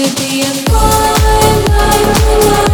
To be a fine night.